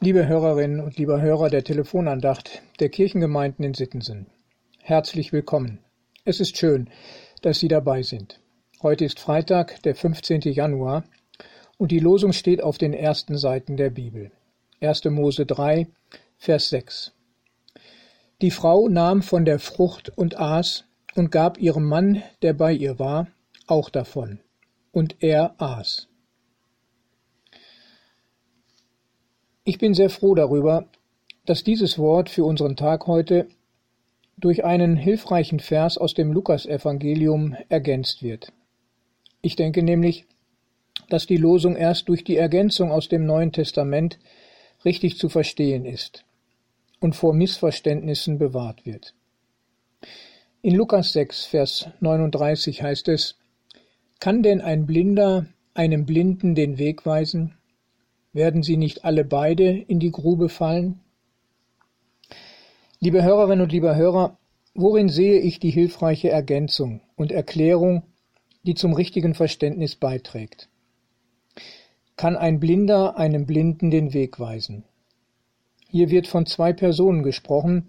Liebe Hörerinnen und lieber Hörer der Telefonandacht der Kirchengemeinden in Sittensen, herzlich willkommen. Es ist schön, dass Sie dabei sind. Heute ist Freitag, der 15. Januar, und die Losung steht auf den ersten Seiten der Bibel. 1. Mose 3, Vers 6. Die Frau nahm von der Frucht und aß und gab ihrem Mann, der bei ihr war, auch davon. Und er aß. Ich bin sehr froh darüber, dass dieses Wort für unseren Tag heute durch einen hilfreichen Vers aus dem Lukasevangelium ergänzt wird. Ich denke nämlich, dass die Losung erst durch die Ergänzung aus dem Neuen Testament richtig zu verstehen ist und vor Missverständnissen bewahrt wird. In Lukas 6, Vers 39 heißt es, Kann denn ein Blinder einem Blinden den Weg weisen? Werden sie nicht alle beide in die Grube fallen? Liebe Hörerinnen und lieber Hörer, worin sehe ich die hilfreiche Ergänzung und Erklärung, die zum richtigen Verständnis beiträgt? Kann ein Blinder einem Blinden den Weg weisen? Hier wird von zwei Personen gesprochen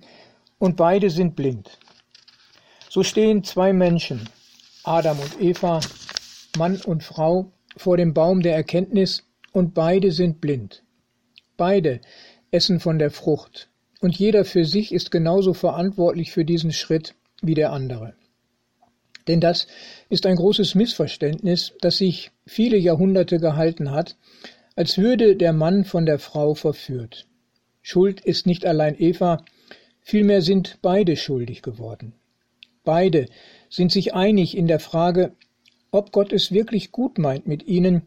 und beide sind blind. So stehen zwei Menschen, Adam und Eva, Mann und Frau, vor dem Baum der Erkenntnis und beide sind blind. Beide essen von der Frucht und jeder für sich ist genauso verantwortlich für diesen Schritt wie der andere. Denn das ist ein großes Missverständnis, das sich viele Jahrhunderte gehalten hat, als würde der Mann von der Frau verführt. Schuld ist nicht allein Eva, vielmehr sind beide schuldig geworden. Beide sind sich einig in der Frage, ob Gott es wirklich gut meint mit ihnen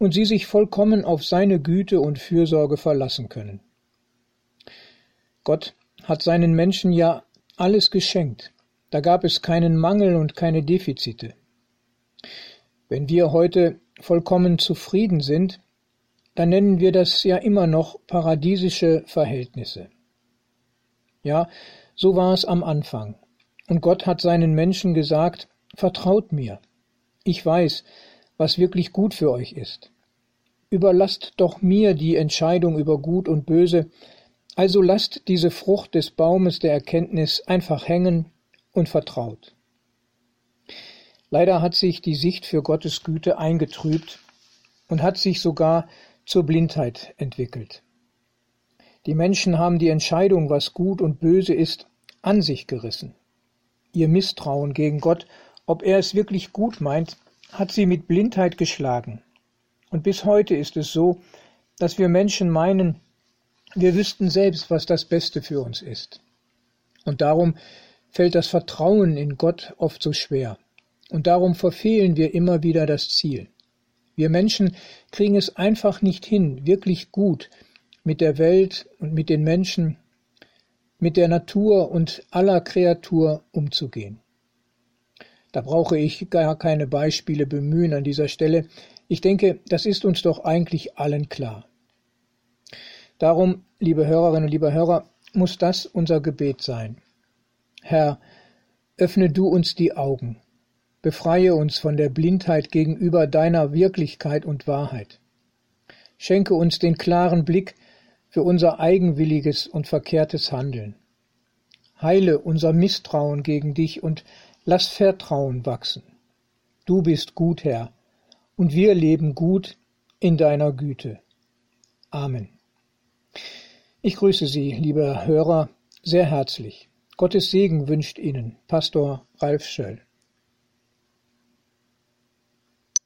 und sie sich vollkommen auf seine Güte und Fürsorge verlassen können. Gott hat seinen Menschen ja alles geschenkt, da gab es keinen Mangel und keine Defizite. Wenn wir heute vollkommen zufrieden sind, dann nennen wir das ja immer noch paradiesische Verhältnisse. Ja, so war es am Anfang. Und Gott hat seinen Menschen gesagt, vertraut mir. Ich weiß, was wirklich gut für euch ist. Überlasst doch mir die Entscheidung über Gut und Böse, also lasst diese Frucht des Baumes der Erkenntnis einfach hängen und vertraut. Leider hat sich die Sicht für Gottes Güte eingetrübt und hat sich sogar zur Blindheit entwickelt. Die Menschen haben die Entscheidung, was gut und böse ist, an sich gerissen. Ihr Misstrauen gegen Gott, ob er es wirklich gut meint, hat sie mit Blindheit geschlagen. Und bis heute ist es so, dass wir Menschen meinen, wir wüssten selbst, was das Beste für uns ist. Und darum fällt das Vertrauen in Gott oft so schwer. Und darum verfehlen wir immer wieder das Ziel. Wir Menschen kriegen es einfach nicht hin, wirklich gut mit der Welt und mit den Menschen, mit der Natur und aller Kreatur umzugehen. Da brauche ich gar keine Beispiele bemühen an dieser Stelle. Ich denke, das ist uns doch eigentlich allen klar. Darum, liebe Hörerinnen und liebe Hörer, muss das unser Gebet sein. Herr, öffne du uns die Augen, Befreie uns von der Blindheit gegenüber deiner Wirklichkeit und Wahrheit. Schenke uns den klaren Blick für unser eigenwilliges und verkehrtes Handeln. Heile unser Misstrauen gegen dich und lass Vertrauen wachsen. Du bist gut, Herr, und wir leben gut in deiner Güte. Amen. Ich grüße Sie, liebe Hörer, sehr herzlich. Gottes Segen wünscht Ihnen Pastor Ralf Schöll.